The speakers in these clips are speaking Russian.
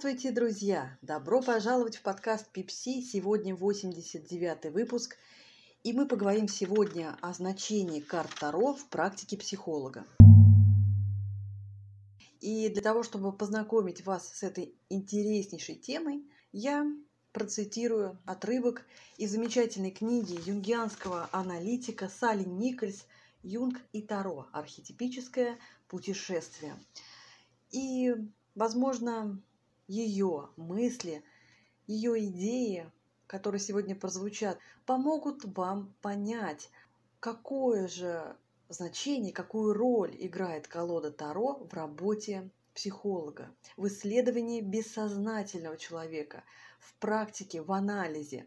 Здравствуйте, друзья! Добро пожаловать в подкаст Пипси. Сегодня 89 выпуск, и мы поговорим сегодня о значении карт Таро в практике психолога. И для того, чтобы познакомить вас с этой интереснейшей темой, я процитирую отрывок из замечательной книги юнгианского аналитика Салли Никольс «Юнг и Таро. Архетипическое путешествие». И, возможно, ее мысли, ее идеи, которые сегодня прозвучат, помогут вам понять, какое же значение, какую роль играет колода Таро в работе психолога, в исследовании бессознательного человека, в практике, в анализе,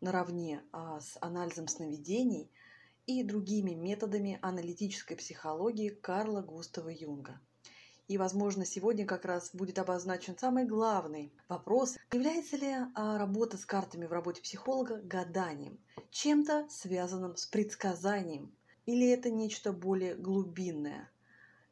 наравне а, с анализом сновидений и другими методами аналитической психологии Карла Густава Юнга. И, возможно, сегодня как раз будет обозначен самый главный вопрос. Является ли а, работа с картами в работе психолога гаданием, чем-то связанным с предсказанием? Или это нечто более глубинное,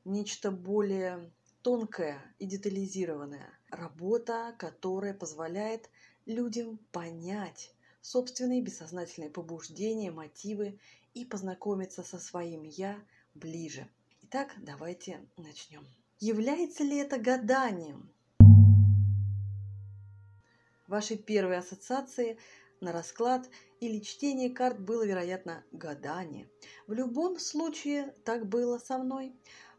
нечто более тонкое и детализированное? Работа, которая позволяет людям понять собственные бессознательные побуждения, мотивы и познакомиться со своим «я» ближе. Итак, давайте начнем. Является ли это гаданием? Вашей первой ассоциации на расклад или чтение карт было, вероятно, гадание. В любом случае так было со мной.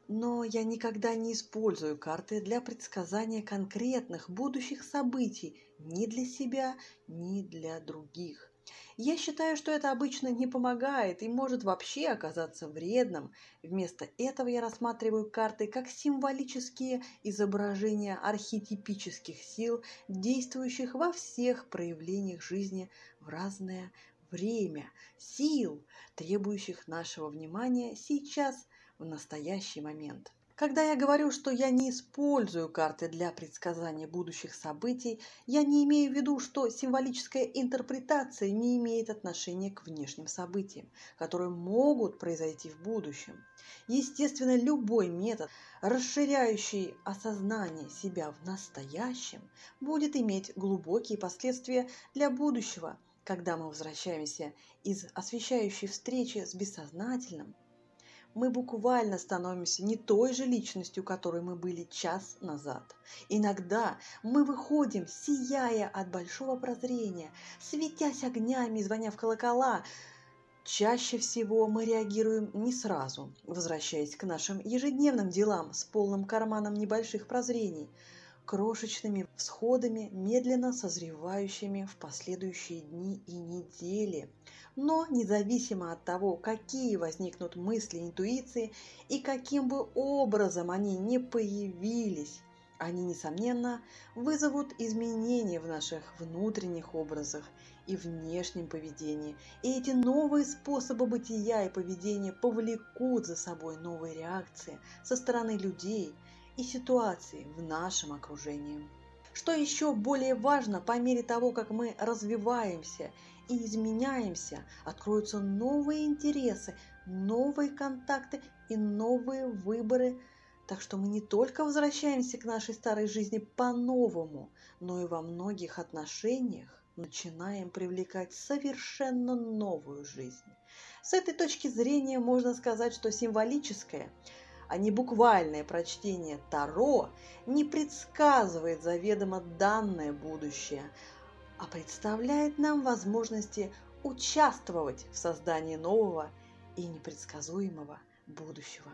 Но я никогда не использую карты для предсказания конкретных будущих событий ни для себя, ни для других. Я считаю, что это обычно не помогает и может вообще оказаться вредным. Вместо этого я рассматриваю карты как символические изображения архетипических сил, действующих во всех проявлениях жизни в разное время, сил, требующих нашего внимания сейчас, в настоящий момент. Когда я говорю, что я не использую карты для предсказания будущих событий, я не имею в виду, что символическая интерпретация не имеет отношения к внешним событиям, которые могут произойти в будущем. Естественно, любой метод, расширяющий осознание себя в настоящем, будет иметь глубокие последствия для будущего, когда мы возвращаемся из освещающей встречи с бессознательным мы буквально становимся не той же личностью, которой мы были час назад. Иногда мы выходим, сияя от большого прозрения, светясь огнями звоня в колокола. Чаще всего мы реагируем не сразу, возвращаясь к нашим ежедневным делам с полным карманом небольших прозрений – крошечными всходами, медленно созревающими в последующие дни и недели. Но независимо от того, какие возникнут мысли интуиции и каким бы образом они не появились, они, несомненно, вызовут изменения в наших внутренних образах и внешнем поведении. И эти новые способы бытия и поведения повлекут за собой новые реакции со стороны людей – и ситуации в нашем окружении. Что еще более важно, по мере того, как мы развиваемся и изменяемся, откроются новые интересы, новые контакты и новые выборы. Так что мы не только возвращаемся к нашей старой жизни по-новому, но и во многих отношениях начинаем привлекать совершенно новую жизнь. С этой точки зрения можно сказать, что символическое – а не буквальное прочтение Таро не предсказывает заведомо данное будущее, а представляет нам возможности участвовать в создании нового и непредсказуемого будущего.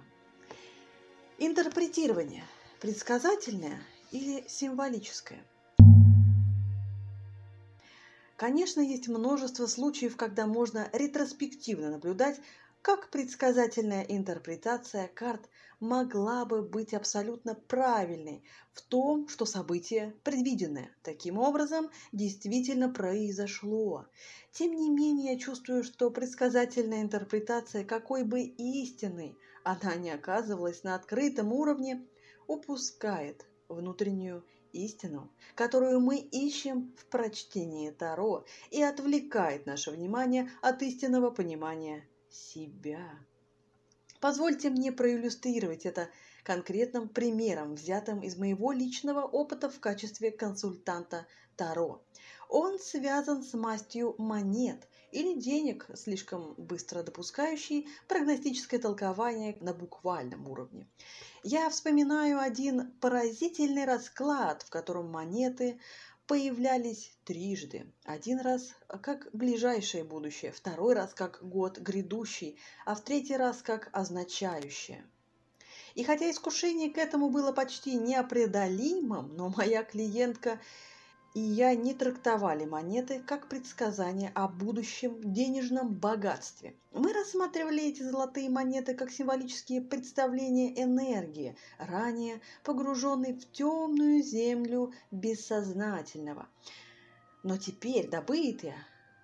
Интерпретирование – предсказательное или символическое? Конечно, есть множество случаев, когда можно ретроспективно наблюдать, как предсказательная интерпретация карт могла бы быть абсолютно правильной в том, что событие предвиденное таким образом действительно произошло. Тем не менее, я чувствую, что предсказательная интерпретация, какой бы истинной она не оказывалась на открытом уровне, упускает внутреннюю истину, которую мы ищем в прочтении Таро и отвлекает наше внимание от истинного понимания себя. Позвольте мне проиллюстрировать это конкретным примером, взятым из моего личного опыта в качестве консультанта Таро. Он связан с мастью монет или денег, слишком быстро допускающий прогностическое толкование на буквальном уровне. Я вспоминаю один поразительный расклад, в котором монеты появлялись трижды. Один раз как ближайшее будущее, второй раз как год грядущий, а в третий раз как означающее. И хотя искушение к этому было почти непреодолимым, но моя клиентка и я не трактовали монеты как предсказание о будущем денежном богатстве. Мы рассматривали эти золотые монеты как символические представления энергии, ранее погруженной в темную землю бессознательного. Но теперь добытые,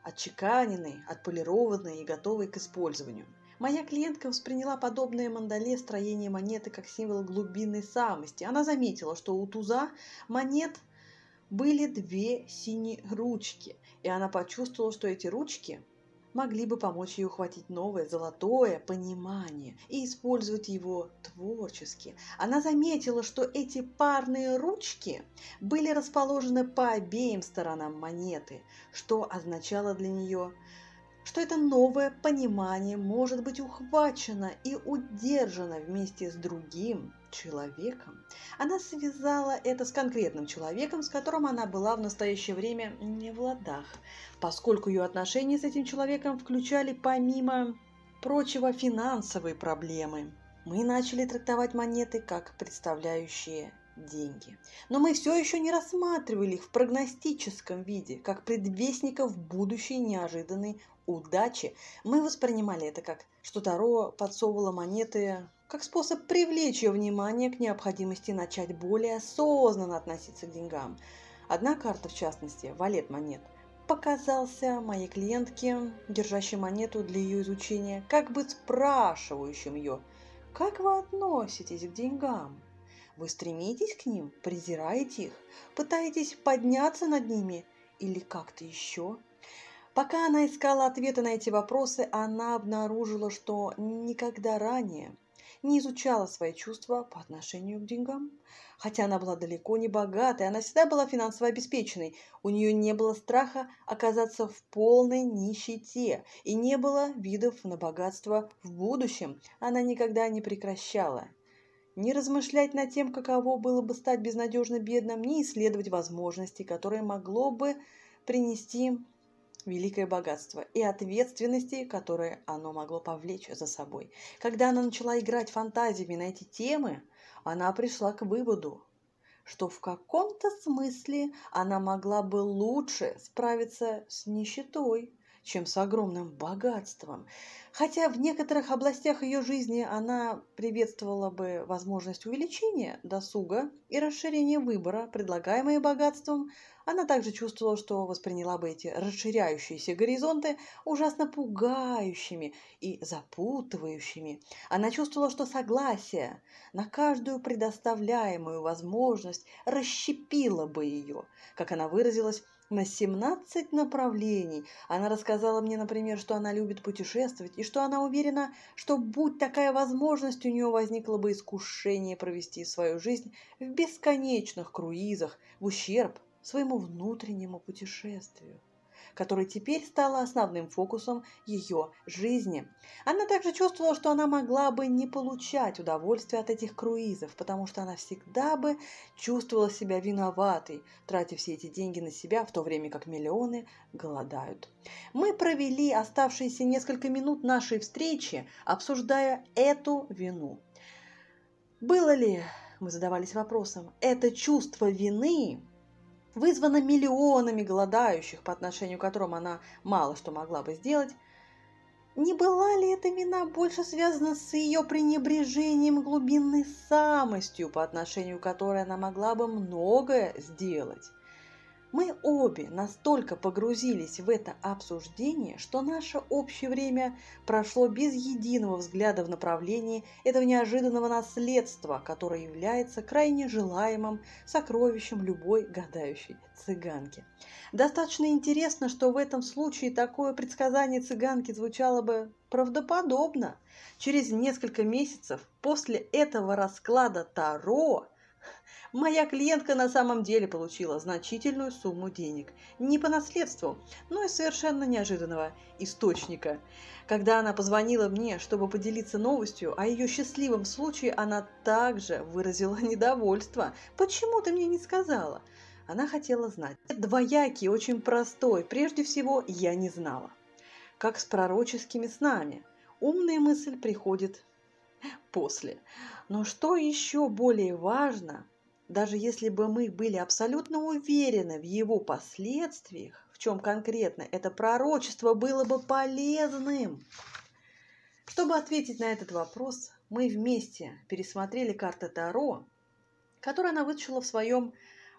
отчеканенные, отполированные и готовые к использованию. Моя клиентка восприняла подобное мандале строение монеты как символ глубинной самости. Она заметила, что у туза монет были две синие ручки, и она почувствовала, что эти ручки могли бы помочь ей ухватить новое золотое понимание и использовать его творчески. Она заметила, что эти парные ручки были расположены по обеим сторонам монеты, что означало для нее что это новое понимание может быть ухвачено и удержано вместе с другим человеком. Она связала это с конкретным человеком, с которым она была в настоящее время не в ладах, поскольку ее отношения с этим человеком включали помимо прочего финансовые проблемы. Мы начали трактовать монеты как представляющие деньги. Но мы все еще не рассматривали их в прогностическом виде, как предвестников будущей неожиданной удачи. Мы воспринимали это как, что Таро подсовывало монеты как способ привлечь ее внимание к необходимости начать более осознанно относиться к деньгам. Одна карта, в частности, валет монет, показался моей клиентке, держащей монету для ее изучения, как бы спрашивающим ее, как вы относитесь к деньгам? Вы стремитесь к ним, презираете их, пытаетесь подняться над ними или как-то еще? Пока она искала ответы на эти вопросы, она обнаружила, что никогда ранее не изучала свои чувства по отношению к деньгам. Хотя она была далеко не богатой, она всегда была финансово обеспеченной. У нее не было страха оказаться в полной нищете и не было видов на богатство в будущем. Она никогда не прекращала не размышлять над тем, каково было бы стать безнадежно бедным, не исследовать возможности, которые могло бы принести великое богатство и ответственности, которые оно могло повлечь за собой. Когда она начала играть фантазиями на эти темы, она пришла к выводу, что в каком-то смысле она могла бы лучше справиться с нищетой, чем с огромным богатством. Хотя в некоторых областях ее жизни она приветствовала бы возможность увеличения досуга и расширения выбора, предлагаемые богатством, она также чувствовала, что восприняла бы эти расширяющиеся горизонты ужасно пугающими и запутывающими. Она чувствовала, что согласие на каждую предоставляемую возможность расщепило бы ее, как она выразилась, на 17 направлений. Она рассказала мне, например, что она любит путешествовать и что она уверена, что будь такая возможность, у нее возникло бы искушение провести свою жизнь в бесконечных круизах в ущерб своему внутреннему путешествию которое теперь стало основным фокусом ее жизни. Она также чувствовала, что она могла бы не получать удовольствия от этих круизов, потому что она всегда бы чувствовала себя виноватой, тратя все эти деньги на себя, в то время как миллионы голодают. Мы провели оставшиеся несколько минут нашей встречи, обсуждая эту вину. Было ли, мы задавались вопросом, это чувство вины вызвана миллионами голодающих, по отношению к которым она мало что могла бы сделать, не была ли эта вина больше связана с ее пренебрежением глубинной самостью, по отношению к которой она могла бы многое сделать? Мы обе настолько погрузились в это обсуждение, что наше общее время прошло без единого взгляда в направлении этого неожиданного наследства, которое является крайне желаемым сокровищем любой гадающей цыганки. Достаточно интересно, что в этом случае такое предсказание цыганки звучало бы правдоподобно. Через несколько месяцев после этого расклада Таро Моя клиентка на самом деле получила значительную сумму денег. Не по наследству, но и совершенно неожиданного источника. Когда она позвонила мне, чтобы поделиться новостью о ее счастливом случае, она также выразила недовольство. «Почему ты мне не сказала?» Она хотела знать. Двоякий, очень простой. Прежде всего, я не знала. Как с пророческими снами. Умная мысль приходит после. Но что еще более важно, даже если бы мы были абсолютно уверены в его последствиях, в чем конкретно это пророчество было бы полезным. Чтобы ответить на этот вопрос, мы вместе пересмотрели карты Таро, которые она вытащила в своем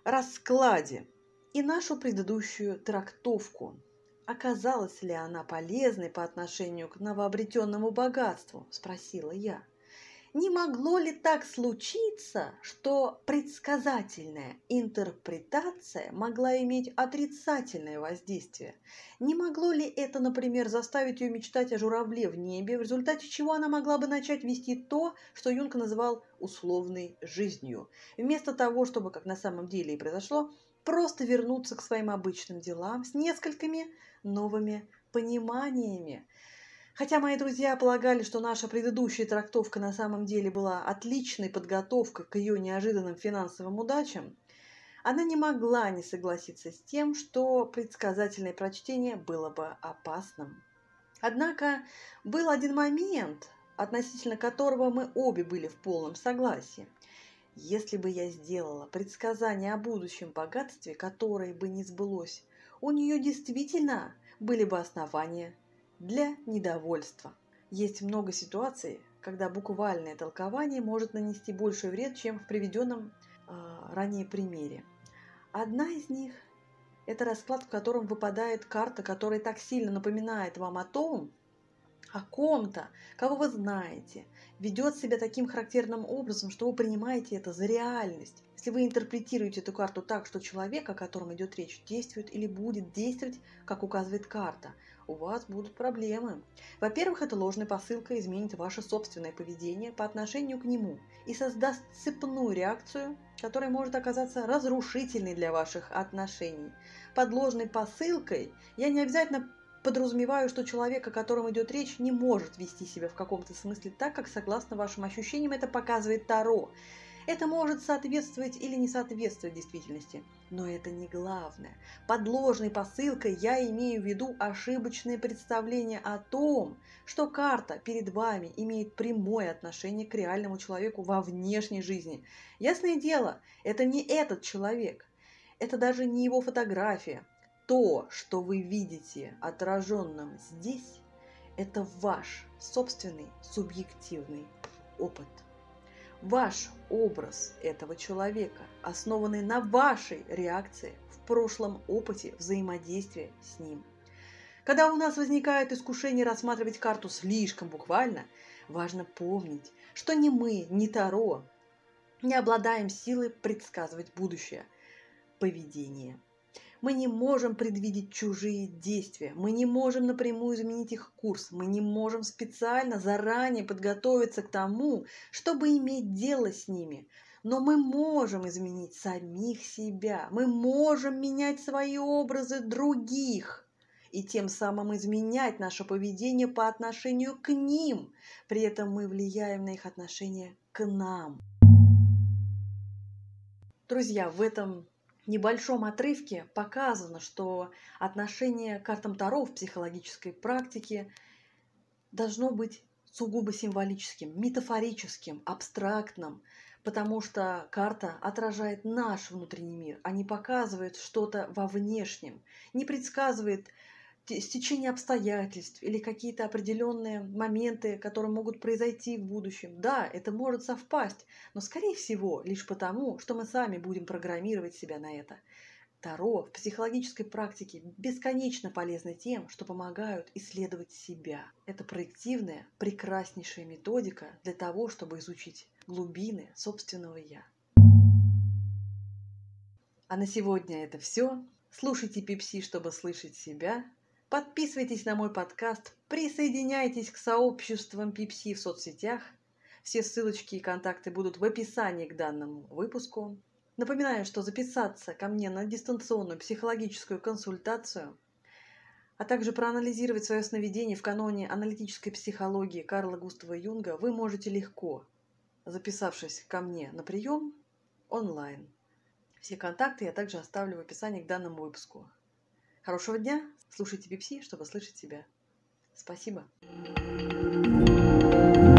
раскладе, и нашу предыдущую трактовку. Оказалась ли она полезной по отношению к новообретенному богатству? – спросила я. Не могло ли так случиться, что предсказательная интерпретация могла иметь отрицательное воздействие? Не могло ли это, например, заставить ее мечтать о журавле в небе, в результате чего она могла бы начать вести то, что Юнг называл условной жизнью, вместо того, чтобы, как на самом деле и произошло, просто вернуться к своим обычным делам с несколькими новыми пониманиями? Хотя мои друзья полагали, что наша предыдущая трактовка на самом деле была отличной подготовкой к ее неожиданным финансовым удачам, она не могла не согласиться с тем, что предсказательное прочтение было бы опасным. Однако был один момент, относительно которого мы обе были в полном согласии. Если бы я сделала предсказание о будущем богатстве, которое бы не сбылось, у нее действительно были бы основания для недовольства. Есть много ситуаций, когда буквальное толкование может нанести больший вред, чем в приведенном э, ранее примере. Одна из них – это расклад, в котором выпадает карта, которая так сильно напоминает вам о том, о ком-то, кого вы знаете, ведет себя таким характерным образом, что вы принимаете это за реальность. Если вы интерпретируете эту карту так, что человек, о котором идет речь, действует или будет действовать, как указывает карта, у вас будут проблемы. Во-первых, эта ложная посылка изменит ваше собственное поведение по отношению к нему и создаст цепную реакцию, которая может оказаться разрушительной для ваших отношений. Под ложной посылкой я не обязательно подразумеваю, что человек, о котором идет речь, не может вести себя в каком-то смысле так, как согласно вашим ощущениям это показывает Таро. Это может соответствовать или не соответствовать действительности. Но это не главное. Под ложной посылкой я имею в виду ошибочное представление о том, что карта перед вами имеет прямое отношение к реальному человеку во внешней жизни. Ясное дело, это не этот человек. Это даже не его фотография. То, что вы видите отраженным здесь, это ваш собственный субъективный опыт ваш образ этого человека, основанный на вашей реакции в прошлом опыте взаимодействия с ним. Когда у нас возникает искушение рассматривать карту слишком буквально, важно помнить, что ни мы, ни Таро не обладаем силой предсказывать будущее, поведение – мы не можем предвидеть чужие действия, мы не можем напрямую изменить их курс, мы не можем специально заранее подготовиться к тому, чтобы иметь дело с ними. Но мы можем изменить самих себя, мы можем менять свои образы других и тем самым изменять наше поведение по отношению к ним. При этом мы влияем на их отношение к нам. Друзья, в этом небольшом отрывке показано, что отношение к картам Таро в психологической практике должно быть сугубо символическим, метафорическим, абстрактным, потому что карта отражает наш внутренний мир, а не показывает что-то во внешнем, не предсказывает стечение обстоятельств или какие-то определенные моменты, которые могут произойти в будущем. Да, это может совпасть, но скорее всего лишь потому, что мы сами будем программировать себя на это. Таро в психологической практике бесконечно полезны тем, что помогают исследовать себя. Это проективная, прекраснейшая методика для того, чтобы изучить глубины собственного «я». А на сегодня это все. Слушайте Пипси, чтобы слышать себя. Подписывайтесь на мой подкаст, присоединяйтесь к сообществам Пипси в соцсетях. Все ссылочки и контакты будут в описании к данному выпуску. Напоминаю, что записаться ко мне на дистанционную психологическую консультацию, а также проанализировать свое сновидение в каноне аналитической психологии Карла Густава Юнга вы можете легко, записавшись ко мне на прием онлайн. Все контакты я также оставлю в описании к данному выпуску. Хорошего дня! Слушайте Бипси, чтобы слышать себя. Спасибо. thank you